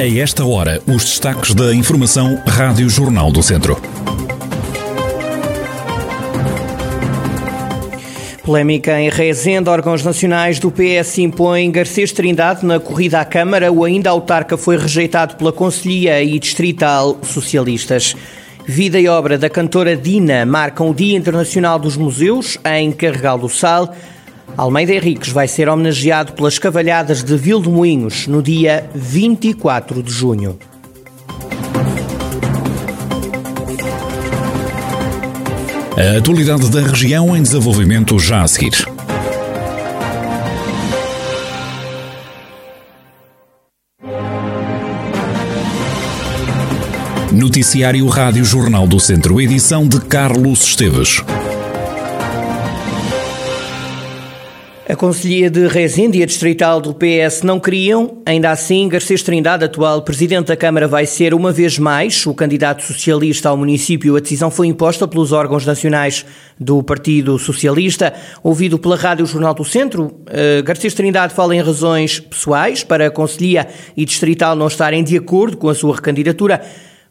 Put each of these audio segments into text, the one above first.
A esta hora, os destaques da Informação Rádio Jornal do Centro. Polémica em Rezende, órgãos nacionais do PS impõem Garcês Trindade na corrida à Câmara. O ainda autarca foi rejeitado pela Conselhia e Distrital Socialistas. Vida e obra da cantora Dina marcam o Dia Internacional dos Museus em Carregal do Sal. Almeida Henriques vai ser homenageado pelas cavalhadas de Vildemoinhos no dia 24 de junho. A atualidade da região em desenvolvimento já a seguir. Noticiário Rádio Jornal do Centro, edição de Carlos Esteves. A Conselhia de Rezende e a Distrital do PS não queriam, ainda assim, Garcês Trindade, atual Presidente da Câmara, vai ser uma vez mais o candidato socialista ao município. A decisão foi imposta pelos órgãos nacionais do Partido Socialista. Ouvido pela Rádio Jornal do Centro, eh, Garcês Trindade fala em razões pessoais para a Conselhia e Distrital não estarem de acordo com a sua recandidatura,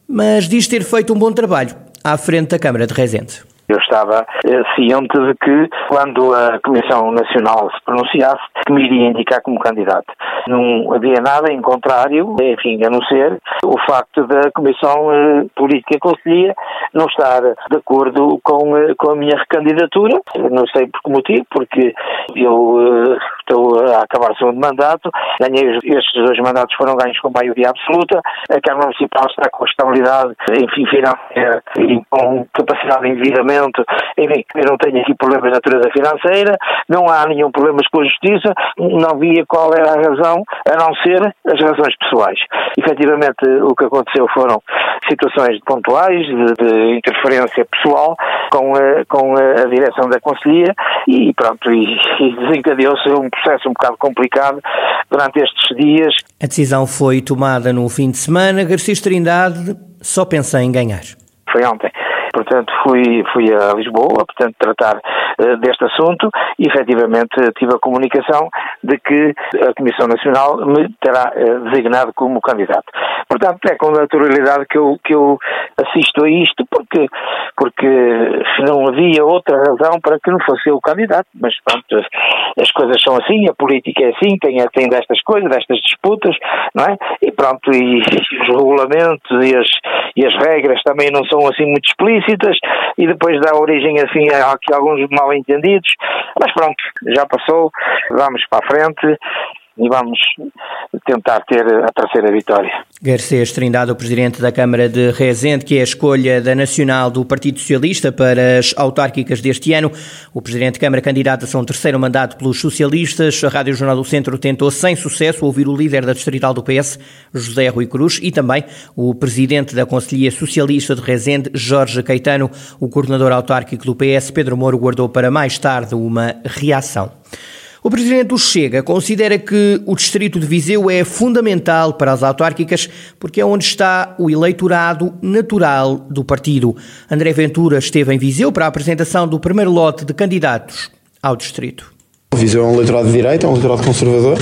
mas diz ter feito um bom trabalho à frente da Câmara de Rezende. Eu estava eh, ciente de que, quando a Comissão Nacional se pronunciasse, que me iria indicar como candidato. Não havia nada em contrário, enfim, a não ser o facto da Comissão eh, Política Conselhia não estar de acordo com, eh, com a minha recandidatura. Não sei por que motivo, porque eu eh, estou a acabar o segundo mandato, ganhei estes dois mandatos foram ganhos com maioria absoluta, a Câmara Municipal está com estabilidade, enfim, financeira e com capacidade de endividamento enfim, eu não tenho aqui problemas de natureza financeira, não há nenhum problema com a justiça, não via qual era a razão, a não ser as razões pessoais. Efetivamente, o que aconteceu foram situações pontuais de, de interferência pessoal com a, com a, direção da Conselhia e pronto, e, e desencadeou-se um processo um bocado complicado durante estes dias. A decisão foi tomada no fim de semana. Garcia Trindade só pensa em ganhar. Foi ontem portanto fui, fui a Lisboa, portanto tratar uh, deste assunto e efetivamente tive a comunicação de que a Comissão Nacional me terá uh, designado como candidato. Portanto é com naturalidade que eu, que eu assisto a isto porque, porque não havia outra razão para que não fosse eu o candidato, mas pronto, as coisas são assim, a política é assim, tem, tem destas coisas, destas disputas, não é? E pronto, e os regulamentos e as, e as regras também não são assim muito explícitas e depois dá origem assim a, a alguns mal entendidos, mas pronto, já passou, vamos para a frente e vamos tentar ter a terceira vitória. Garcês Trindade, o Presidente da Câmara de Rezende, que é a escolha da Nacional do Partido Socialista para as autárquicas deste ano. O Presidente da Câmara candidata-se a um terceiro mandato pelos socialistas. A Rádio Jornal do Centro tentou sem sucesso ouvir o líder da Distrital do PS, José Rui Cruz, e também o Presidente da Conselhia Socialista de Rezende, Jorge Caetano. O coordenador autárquico do PS, Pedro Moro, guardou para mais tarde uma reação. O presidente do Chega considera que o distrito de Viseu é fundamental para as autárquicas porque é onde está o eleitorado natural do partido. André Ventura esteve em Viseu para a apresentação do primeiro lote de candidatos ao distrito. Viseu é um eleitorado de direita, é um eleitorado conservador.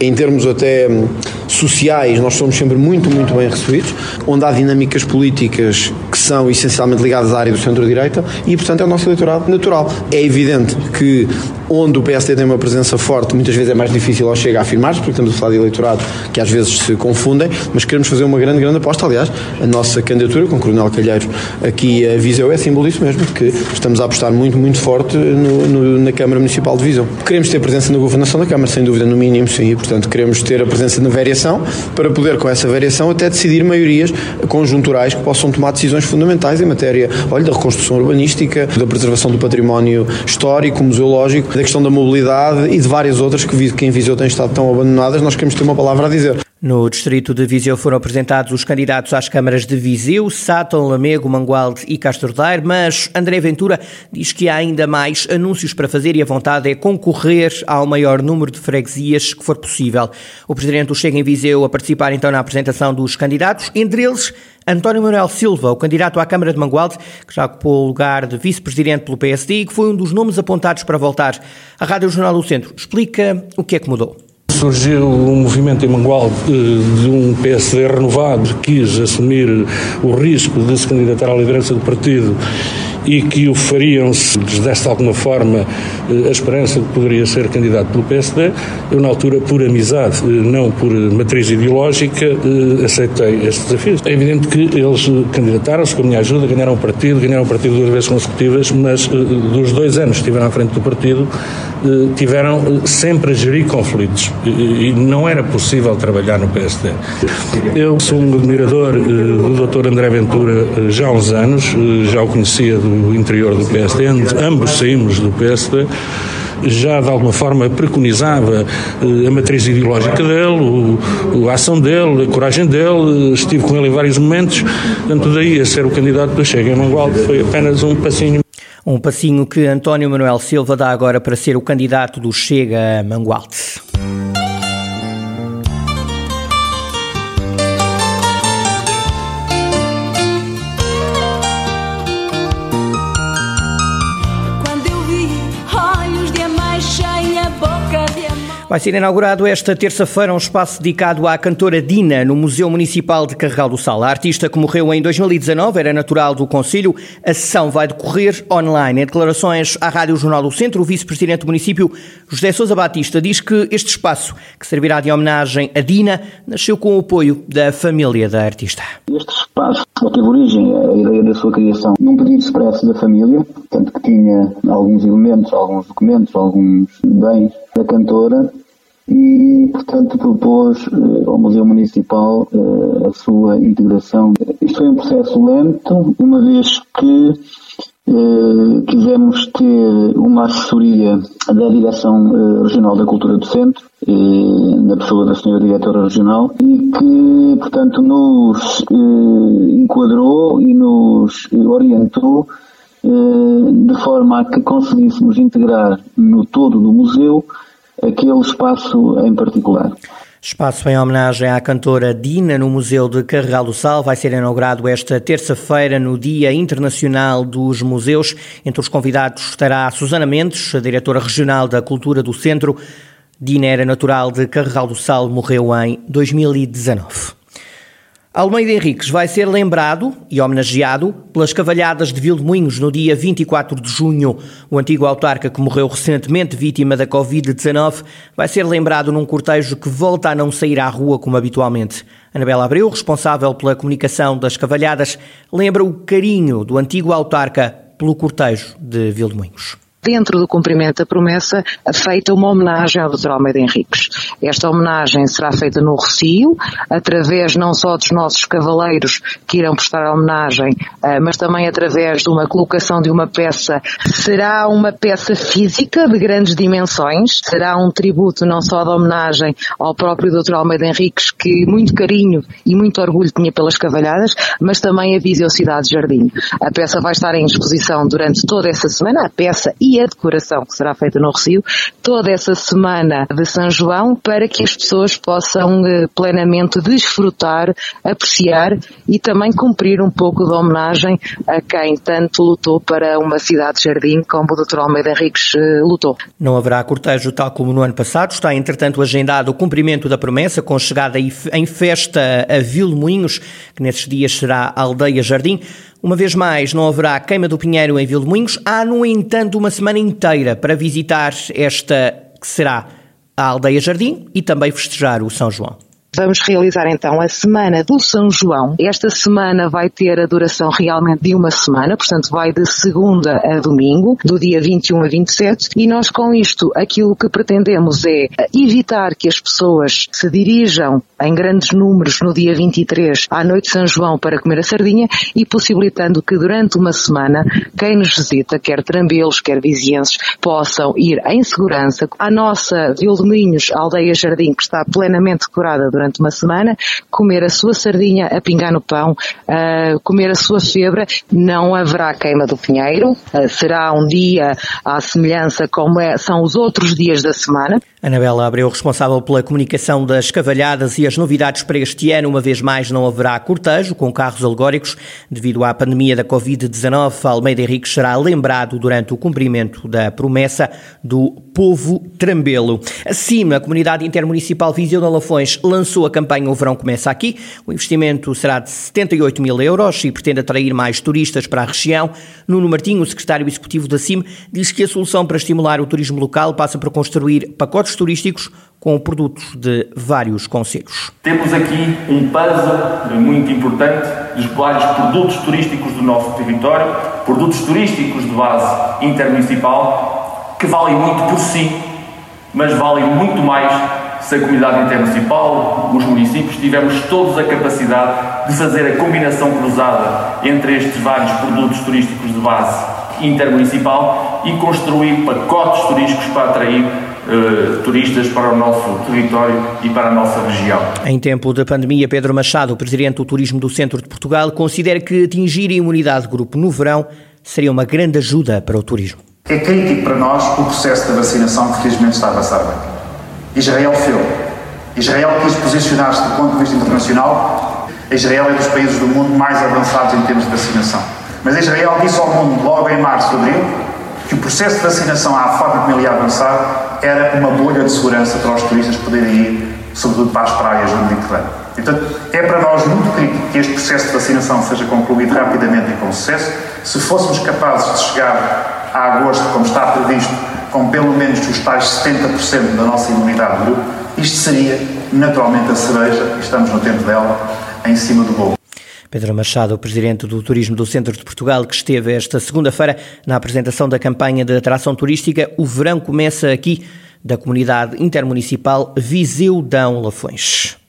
Em termos até hum, sociais, nós somos sempre muito, muito bem recebidos, onde há dinâmicas políticas que são essencialmente ligadas à área do centro-direita e, portanto, é o nosso eleitorado natural. É evidente que onde o PSD tem uma presença forte, muitas vezes é mais difícil ao chegar a afirmar porque estamos a falar de eleitorado que às vezes se confundem, mas queremos fazer uma grande, grande aposta. Aliás, a nossa candidatura com o Coronel Calheiro aqui a Viseu é símbolo disso mesmo, que estamos a apostar muito, muito forte no, no, na Câmara Municipal de Viseu. Queremos ter presença na governação da Câmara, sem dúvida, no mínimo, sim, e, portanto, queremos ter a presença na variação para poder, com essa variação, até decidir maiorias conjunturais que possam tomar decisões fundamentais em matéria, olha, da reconstrução urbanística, da preservação do património histórico, museológico, da questão da mobilidade e de várias outras que, que em Viseu têm estado tão abandonadas, nós queremos ter uma palavra a dizer. No distrito de Viseu foram apresentados os candidatos às câmaras de Viseu, Sátão, Lamego, Mangualde e Castro Daire, mas André Ventura diz que há ainda mais anúncios para fazer e a vontade é concorrer ao maior número de freguesias que for possível. O presidente Chega em Viseu a participar então na apresentação dos candidatos, entre eles António Manuel Silva, o candidato à Câmara de Mangualde, que já ocupou o lugar de vice-presidente pelo PSD e que foi um dos nomes apontados para voltar. A Rádio Jornal do Centro explica o que é que mudou surgiu um movimento em Mangual de um PSD renovado que quis assumir o risco de se candidatar à liderança do partido e que o fariam se lhes desse alguma forma eh, a esperança de que poderia ser candidato pelo PSD. Eu, na altura, por amizade, eh, não por matriz ideológica, eh, aceitei este desafio. É evidente que eles candidataram-se com a minha ajuda, ganharam o partido, ganharam o partido duas vezes consecutivas, mas dos dois anos que estiveram à frente do partido, tiveram sempre a gerir conflitos e não era possível trabalhar no PSD. Eu sou um admirador do Dr. André Ventura já há uns anos, já o conhecia do interior do PSD, ambos saímos do PSD, já de alguma forma preconizava eh, a matriz ideológica dele, a ação dele, a coragem dele, estive com ele em vários momentos, portanto daí a ser o candidato do Chega em Mangualde foi apenas um passinho. Um passinho que António Manuel Silva dá agora para ser o candidato do Chega a Mangualde. Vai ser inaugurado esta terça-feira um espaço dedicado à cantora Dina no Museu Municipal de Carregal do Sal. A artista que morreu em 2019 era natural do Conselho. A sessão vai decorrer online. Em declarações à Rádio Jornal do Centro, o vice-presidente do município, José Sousa Batista, diz que este espaço, que servirá de homenagem a Dina, nasceu com o apoio da família da artista. Este espaço teve origem, a ideia da sua criação, num pedido expresso da família, tanto que tinha alguns elementos, alguns documentos, alguns bens da cantora e, portanto, propôs uh, ao Museu Municipal uh, a sua integração. Isto foi um processo lento, uma vez que uh, quisemos ter uma assessoria da Direção Regional da Cultura do Centro, na pessoa da Senhora Diretora Regional, e que, portanto, nos enquadrou e nos orientou de forma a que conseguíssemos integrar no todo do museu aquele espaço em particular. Espaço em homenagem à cantora Dina no Museu de Carregal do Sal vai ser inaugurado esta terça-feira no Dia Internacional dos Museus. Entre os convidados estará Susana Mendes, a diretora regional da Cultura do Centro. Dina era natural de Carregal do Sal, morreu em 2019. Almeida Henriques vai ser lembrado e homenageado pelas cavalhadas de Vilmoinhos no dia 24 de junho. O antigo autarca que morreu recentemente vítima da Covid-19 vai ser lembrado num cortejo que volta a não sair à rua como habitualmente. Anabela Abreu, responsável pela comunicação das cavalhadas, lembra o carinho do antigo autarca pelo cortejo de Vilmoinhos dentro do cumprimento da promessa, feita uma homenagem ao Dr. Almeida Henriques. Esta homenagem será feita no Rocio, através não só dos nossos cavaleiros que irão prestar a homenagem, eh, mas também através de uma colocação de uma peça. Será uma peça física de grandes dimensões, será um tributo não só da homenagem ao próprio Dr. Almeida Henriques, que muito carinho e muito orgulho tinha pelas cavalhadas, mas também a Viseu Cidade Jardim. A peça vai estar em exposição durante toda essa semana, a peça e a decoração que será feita no Recio toda essa semana de São João para que as pessoas possam eh, plenamente desfrutar, apreciar e também cumprir um pouco da homenagem a quem tanto lutou para uma cidade-jardim como o Dr. Almeida Henriques eh, lutou. Não haverá cortejo tal como no ano passado, está entretanto agendado o cumprimento da promessa com chegada em festa a Vilmoinhos, que nesses dias será Aldeia Jardim. Uma vez mais, não haverá queima do Pinheiro em Vilmoinhos. Há, no entanto, uma semana inteira para visitar esta que será a Aldeia Jardim e também festejar o São João. Vamos realizar então a Semana do São João. Esta semana vai ter a duração realmente de uma semana, portanto vai de segunda a domingo, do dia 21 a 27, e nós com isto aquilo que pretendemos é evitar que as pessoas se dirijam em grandes números no dia 23 à noite de São João para comer a sardinha e possibilitando que durante uma semana quem nos visita, quer trambelos, quer vizienses, possam ir em segurança à nossa Vildominhos Aldeia Jardim, que está plenamente decorada durante durante uma semana, comer a sua sardinha a pingar no pão, uh, comer a sua febra, não haverá queima do pinheiro, uh, será um dia à semelhança como é, são os outros dias da semana. Anabela Abreu, responsável pela comunicação das cavalhadas e as novidades para este ano, uma vez mais não haverá cortejo com carros alegóricos. Devido à pandemia da Covid-19, Almeida Henrique será lembrado durante o cumprimento da promessa do povo trambelo. Assim, a comunidade intermunicipal Viseu de Lafões lançou a campanha O Verão Começa Aqui. O investimento será de 78 mil euros e pretende atrair mais turistas para a região. Nuno Martinho, secretário executivo da CIM, diz que a solução para estimular o turismo local passa por construir pacotes turísticos com produtos de vários conselhos. Temos aqui um puzzle muito importante dos vários produtos turísticos do nosso território, produtos turísticos de base intermunicipal, que valem muito por si, mas valem muito mais se a comunidade intermunicipal, os municípios, tivermos todos a capacidade de fazer a combinação cruzada entre estes vários produtos turísticos de base intermunicipal e construir pacotes turísticos para atrair Uh, turistas para o nosso território e para a nossa região. Em tempo da pandemia, Pedro Machado, presidente do Turismo do Centro de Portugal, considera que atingir a imunidade de grupo no verão seria uma grande ajuda para o turismo. É crítico para nós o processo da vacinação que felizmente está a avançar bem. Israel fez. Israel quis posicionar-se do ponto de vista internacional. Israel é dos países do mundo mais avançados em termos de vacinação. Mas Israel disse ao mundo, logo em março, abril, que o processo de vacinação à forma como ele ia avançar era uma bolha de segurança para os turistas poderem ir, sobretudo para as praias do Mediterrâneo. Portanto, é para nós muito crítico que este processo de vacinação seja concluído rapidamente e com sucesso. Se fôssemos capazes de chegar a agosto, como está previsto, com pelo menos os tais 70% da nossa imunidade de grupo, isto seria naturalmente a cereja, estamos no tempo dela, em cima do bolo. Pedro Machado, presidente do Turismo do Centro de Portugal, que esteve esta segunda-feira na apresentação da campanha de atração turística O Verão Começa Aqui, da comunidade intermunicipal Viseu Dão Lafões.